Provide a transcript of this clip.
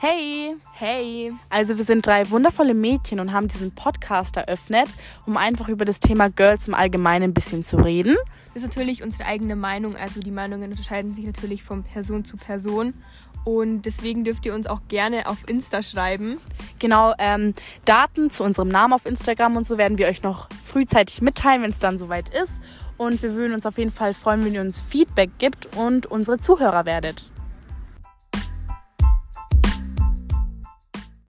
Hey! Hey! Also wir sind drei wundervolle Mädchen und haben diesen Podcast eröffnet, um einfach über das Thema Girls im Allgemeinen ein bisschen zu reden. Das ist natürlich unsere eigene Meinung, also die Meinungen unterscheiden sich natürlich von Person zu Person. Und deswegen dürft ihr uns auch gerne auf Insta schreiben. Genau, ähm, Daten zu unserem Namen auf Instagram und so werden wir euch noch frühzeitig mitteilen, wenn es dann soweit ist. Und wir würden uns auf jeden Fall freuen, wenn ihr uns Feedback gibt und unsere Zuhörer werdet.